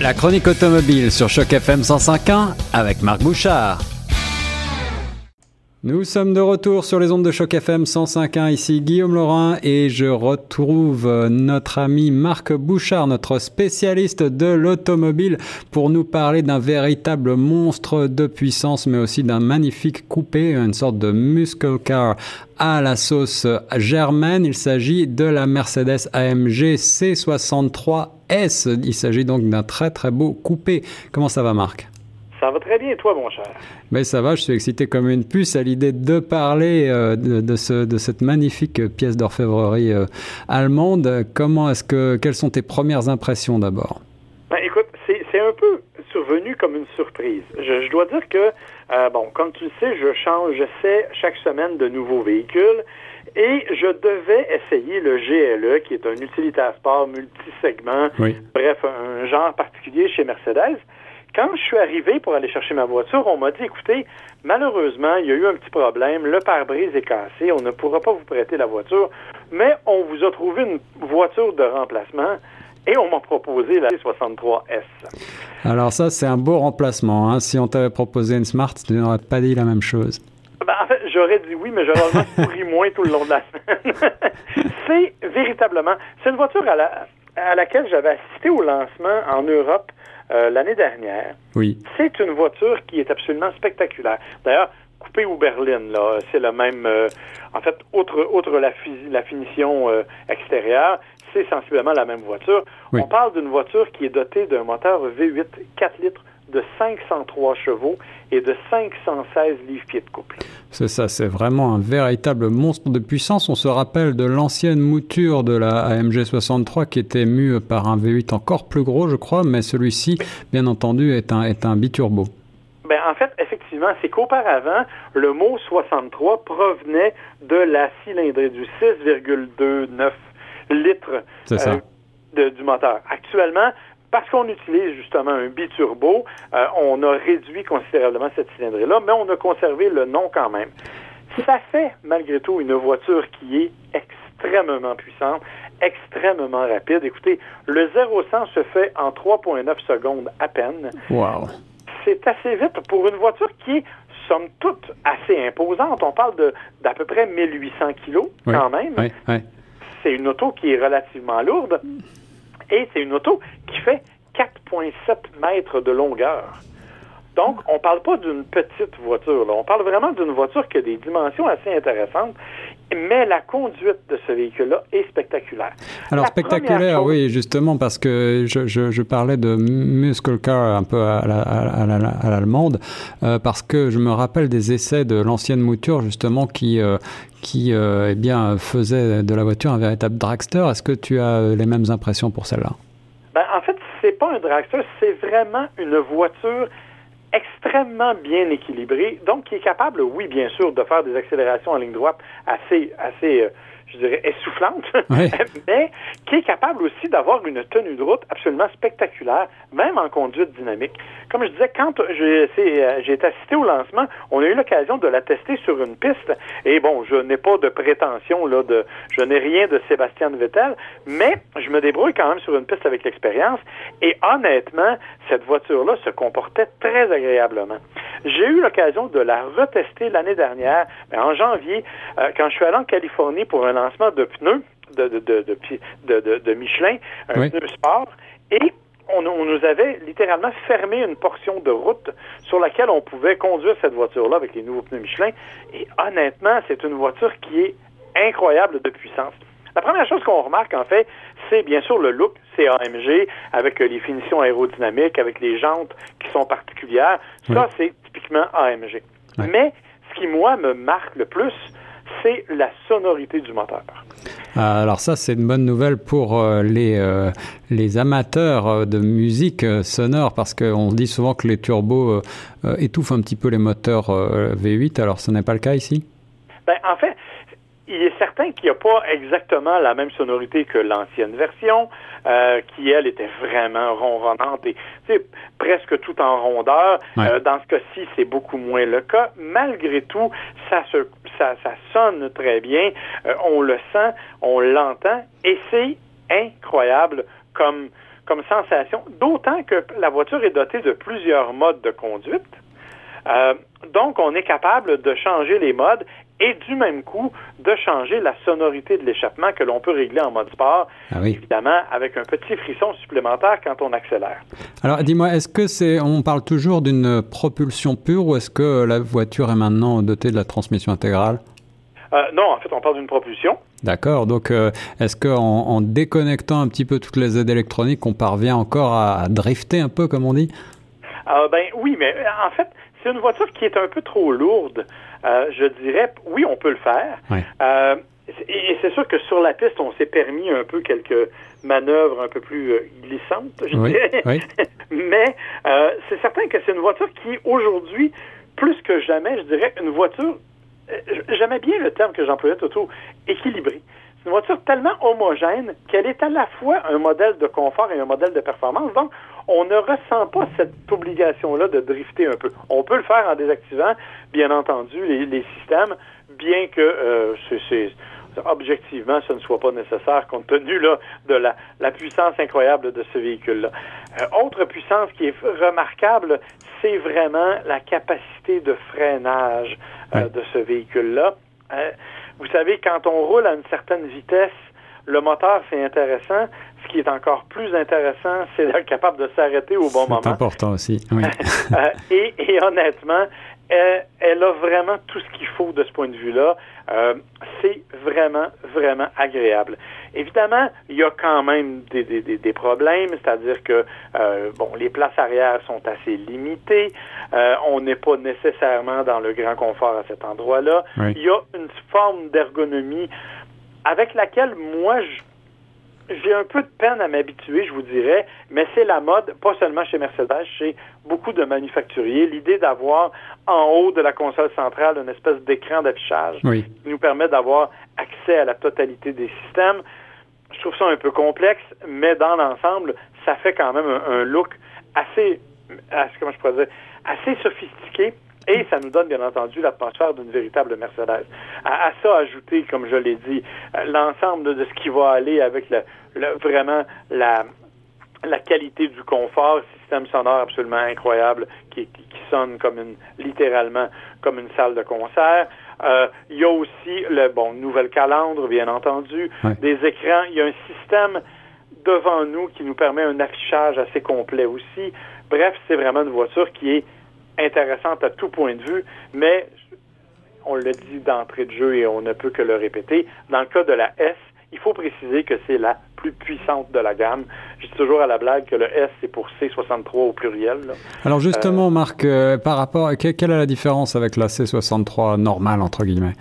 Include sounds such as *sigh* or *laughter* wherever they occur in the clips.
La chronique automobile sur Choc FM 105.1 avec Marc Bouchard. Nous sommes de retour sur les ondes de Choc FM 105.1. Ici Guillaume Laurin et je retrouve notre ami Marc Bouchard, notre spécialiste de l'automobile, pour nous parler d'un véritable monstre de puissance, mais aussi d'un magnifique coupé, une sorte de muscle car à la sauce germaine. Il s'agit de la Mercedes AMG C63S. Il s'agit donc d'un très très beau coupé. Comment ça va Marc? Ça va très bien, toi, mon cher. Mais ça va, je suis excité comme une puce à l'idée de parler euh, de, ce, de, cette magnifique pièce d'orfèvrerie euh, allemande. Comment est-ce que, quelles sont tes premières impressions d'abord? Ben, Écoute, c'est un peu survenu comme une surprise. Je, je dois dire que, euh, bon, comme tu le sais, je change, j'essaie chaque semaine de nouveaux véhicules. Et je devais essayer le GLE, qui est un utilitaire sport multisegment, bref, un genre particulier chez Mercedes. Quand je suis arrivé pour aller chercher ma voiture, on m'a dit, écoutez, malheureusement, il y a eu un petit problème, le pare-brise est cassé, on ne pourra pas vous prêter la voiture, mais on vous a trouvé une voiture de remplacement et on m'a proposé la 63S. Alors ça, c'est un beau remplacement. Hein. Si on t'avait proposé une Smart, tu n'aurais pas dit la même chose. Ben, en fait, j'aurais dit oui, mais j'aurais pourri moins tout le long de la semaine. *laughs* c'est véritablement, c'est une voiture à, la, à laquelle j'avais assisté au lancement en Europe euh, l'année dernière. Oui. C'est une voiture qui est absolument spectaculaire. D'ailleurs, coupé ou berline, là, c'est le même. Euh, en fait, outre, outre la, la finition euh, extérieure, c'est sensiblement la même voiture. On parle d'une voiture qui est dotée d'un moteur V8 4 litres de 503 chevaux et de 516 livres-pieds de couple. C'est ça, c'est vraiment un véritable monstre de puissance. On se rappelle de l'ancienne mouture de la AMG 63 qui était mue par un V8 encore plus gros, je crois, mais celui-ci, bien entendu, est un, est un biturbo. Ben, en fait, effectivement, c'est qu'auparavant, le mot 63 provenait de la cylindrée du 6,29 litres euh, du moteur. Actuellement, parce qu'on utilise justement un biturbo, euh, on a réduit considérablement cette cylindrée-là, mais on a conservé le nom quand même. Ça fait malgré tout une voiture qui est extrêmement puissante, extrêmement rapide. Écoutez, le 0-100 se fait en 3,9 secondes à peine. Wow. C'est assez vite pour une voiture qui est, somme toute, assez imposante. On parle de d'à peu près 1800 kilos quand même. Oui, oui. C'est une auto qui est relativement lourde. Et c'est une auto qui fait 4,7 mètres de longueur. Donc, on ne parle pas d'une petite voiture. Là. On parle vraiment d'une voiture qui a des dimensions assez intéressantes, mais la conduite de ce véhicule-là est spectaculaire. Alors, spectaculaire, oui, justement, parce que je, je, parlais de muscle car un peu à, l'allemande, euh, parce que je me rappelle des essais de l'ancienne mouture, justement, qui, euh, qui euh, eh bien, faisait de la voiture un véritable dragster. Est-ce que tu as les mêmes impressions pour celle-là? Ben, en fait, c'est pas un dragster, c'est vraiment une voiture extrêmement bien équilibré, donc qui est capable, oui, bien sûr, de faire des accélérations en ligne droite assez, assez, euh, je dirais, essoufflante, *laughs* *laughs* mais qui est capable aussi d'avoir une tenue de route absolument spectaculaire, même en conduite dynamique. Comme je disais, quand j'ai euh, été assisté au lancement, on a eu l'occasion de la tester sur une piste, et bon, je n'ai pas de prétention, là, de, je n'ai rien de Sébastien Vettel, mais je me débrouille quand même sur une piste avec l'expérience, et honnêtement, cette voiture-là se comportait très agréablement. J'ai eu l'occasion de la retester l'année dernière, ben, en janvier, euh, quand je suis allé en Californie pour un lancement de pneus de, de, de, de Michelin, un pneu sport, et on, nous avait littéralement fermé une portion de route sur laquelle on pouvait conduire cette voiture-là avec les nouveaux pneus Michelin. Et honnêtement, c'est une voiture qui est incroyable de puissance. La première chose qu'on remarque, en fait, c'est bien sûr le look, c'est AMG, avec les finitions aérodynamiques, avec les jantes qui sont particulières. Ça, c'est typiquement AMG. Mais ce qui, moi, me marque le plus, c'est la sonorité du moteur. Ah, alors ça, c'est une bonne nouvelle pour euh, les, euh, les amateurs euh, de musique sonore, parce qu'on dit souvent que les turbos étouffent un petit peu les moteurs V8, alors ce n'est pas le cas ici? Ben, en fait, il est certain qu'il n'y a pas exactement la même sonorité que l'ancienne version, euh, qui elle était vraiment ronronnante et presque tout en rondeur. Euh, dans ce cas-ci, c'est beaucoup moins le cas. Malgré tout, ça se, ça, ça sonne très bien. Euh, on le sent, on l'entend et c'est incroyable comme comme sensation, d'autant que la voiture est dotée de plusieurs modes de conduite. Euh, donc, on est capable de changer les modes et du même coup de changer la sonorité de l'échappement que l'on peut régler en mode sport, ah oui. évidemment avec un petit frisson supplémentaire quand on accélère. Alors dis-moi, est-ce que c'est, on parle toujours d'une propulsion pure ou est-ce que la voiture est maintenant dotée de la transmission intégrale? Euh, non, en fait, on parle d'une propulsion. D'accord. Donc, euh, est-ce qu'en en, déconnectant un petit peu toutes les aides électroniques, on parvient encore à, drifter un peu, comme on dit? Euh, Ben oui, mais en fait, c'est une voiture qui est un peu trop lourde. je dirais, oui, on peut le faire. et c'est sûr que sur la piste, on s'est permis un peu quelques manœuvres un peu plus glissantes, je dirais. Oui. *laughs* mais c'est certain que c'est une voiture qui, aujourd'hui, plus que jamais, je dirais, une voiture euh, j'aimais bien le terme que j'employais, Toto, équilibré. C'est une voiture tellement homogène qu'elle est à la fois un modèle de confort et un modèle de performance. Donc, on ne ressent pas cette obligation-là de drifter un peu. On peut le faire en désactivant, bien entendu, les, systèmes, bien que euh, c'est objectivement, ce ne soit pas nécessaire compte tenu là, de la, la puissance incroyable de ce véhicule-là. Euh, autre puissance qui est remarquable, c'est vraiment la capacité de freinage euh, de ce véhicule-là. Euh, vous savez, quand on roule à une certaine vitesse, le moteur, c'est intéressant. Ce qui est encore plus intéressant, c'est d'être capable de s'arrêter au bon moment. C'est important aussi. Oui. *laughs* et, et, honnêtement, elle, a vraiment tout ce qu'il faut de ce point de vue-là. Euh, c'est vraiment, vraiment agréable. Évidemment, il y a quand même des, des, des problèmes, c'est-à-dire que euh, bon, les places arrière sont assez limitées. Euh, on n'est pas nécessairement dans le grand confort à cet endroit-là. Il y a une forme d'ergonomie avec laquelle moi je j'ai un peu de peine à m'habituer, je vous dirais, mais c'est la mode, pas seulement chez Mercedes, chez beaucoup de manufacturiers. L'idée d'avoir en haut de la console centrale une espèce d'écran d'affichage qui nous permet d'avoir accès à la totalité des systèmes. Je trouve ça un peu complexe, mais dans l'ensemble, ça fait quand même un, look assez, comment je pourrais dire, assez sophistiqué et ça nous donne, bien entendu, l'atmosphère d'une véritable Mercedes. À, ça, ajouter, comme je l'ai dit, euh, l'ensemble de, ce qui va aller avec vraiment la, la qualité du confort, système sonore absolument incroyable qui, qui, sonne comme une, littéralement comme une salle de concert. Euh, il y a aussi le bon nouvelle calandre, bien entendu, des écrans. Il y a un système devant nous qui nous permet un affichage assez complet aussi. Bref, c'est vraiment une voiture qui est intéressante à tout point de vue, mais on le dit d'entrée de jeu et on ne peut que le répéter. Dans le cas de la S, il faut préciser que c'est la plus puissante de la gamme. Je dis toujours à la blague que le S, c'est pour C63 au pluriel. Alors justement, euh, Marc, euh, par rapport, quelle est la différence avec la C63 normale, entre guillemets?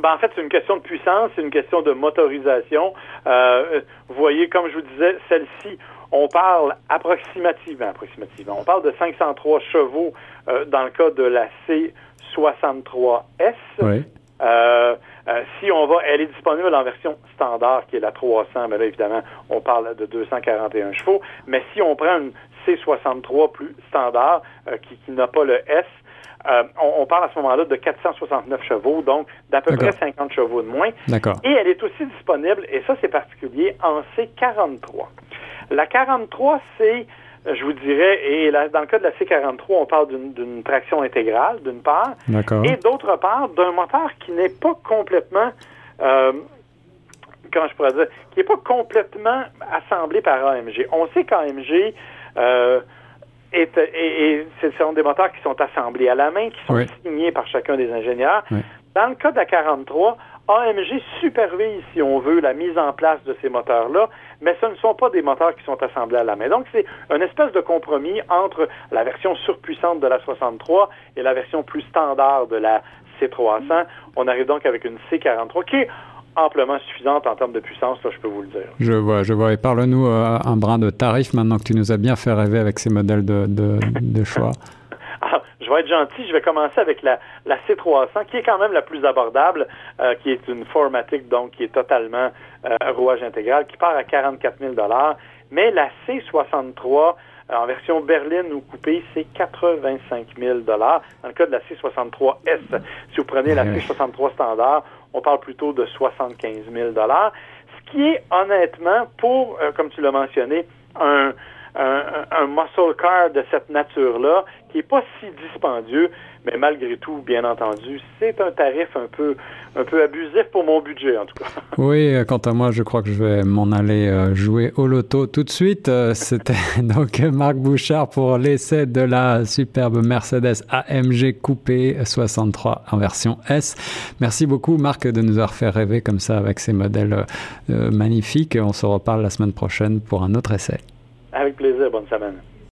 Ben, en fait, c'est une question de puissance, c'est une question de motorisation. Euh, vous voyez, comme je vous disais, celle-ci, on parle approximativement, approximativement, on parle de 503 chevaux euh, dans le cas de la C63S. Oui. Euh, euh, si on va, elle est disponible en version standard, qui est la 300, mais là, évidemment, on parle de 241 chevaux. Mais si on prend une C63 plus standard, qui, n'a pas le S, on, parle à ce moment-là de 469 chevaux, donc d'à peu près 50 chevaux de moins. D'accord. Et elle est aussi disponible, et ça c'est particulier, en C43. La 43, c'est je vous dirais, et dans le cas de la C43, on parle d'une traction intégrale, d'une part, et d'autre part, d'un moteur qui n'est pas complètement, euh, comment je pourrais dire, qui n'est pas complètement assemblé par AMG. On sait qu'AMG euh, est, et, ce sont des moteurs qui sont assemblés à la main, qui sont signés par chacun des ingénieurs. Dans le cas de la 43, AMG supervise, si on veut, la mise en place de ces moteurs-là, mais ce ne sont pas des moteurs qui sont assemblés à la main. Donc, c'est une espèce de compromis entre la version surpuissante de la 63 et la version plus standard de la C300. On arrive donc avec une C43 qui est amplement suffisante en termes de puissance, je peux vous le dire. Je vois, je vois. Et parle-nous euh, un brin de tarif maintenant que tu nous as bien fait rêver avec ces modèles de choix. Vais être gentil, je vais commencer avec la, la C300, qui est quand même la plus abordable, euh, qui est une Formatic, donc qui est totalement euh, rouage intégral, qui part à 44 000 Mais la C63, euh, en version berline ou coupée, c'est 85 000 Dans le cas de la C63S, si vous prenez la C63 standard, on parle plutôt de 75 000 Ce qui est honnêtement, pour, comme tu l'as mentionné, un, un, un muscle car de cette nature-là, qui n'est pas si dispendieux, mais malgré tout, bien entendu, c'est un tarif un peu, un peu abusif pour mon budget, en tout cas. *laughs* Oui, quant à moi, je crois que je vais m'en aller euh, jouer au loto tout de suite. Euh, c'était *laughs* donc Marc Bouchard pour l'essai de la superbe Mercedes AMG Coupé 63 en version S. Merci beaucoup, Marc, de nous avoir fait rêver comme ça avec ces modèles euh, magnifiques. On se reparle la semaine prochaine pour un autre essai. Avec plaisir. Bonne semaine.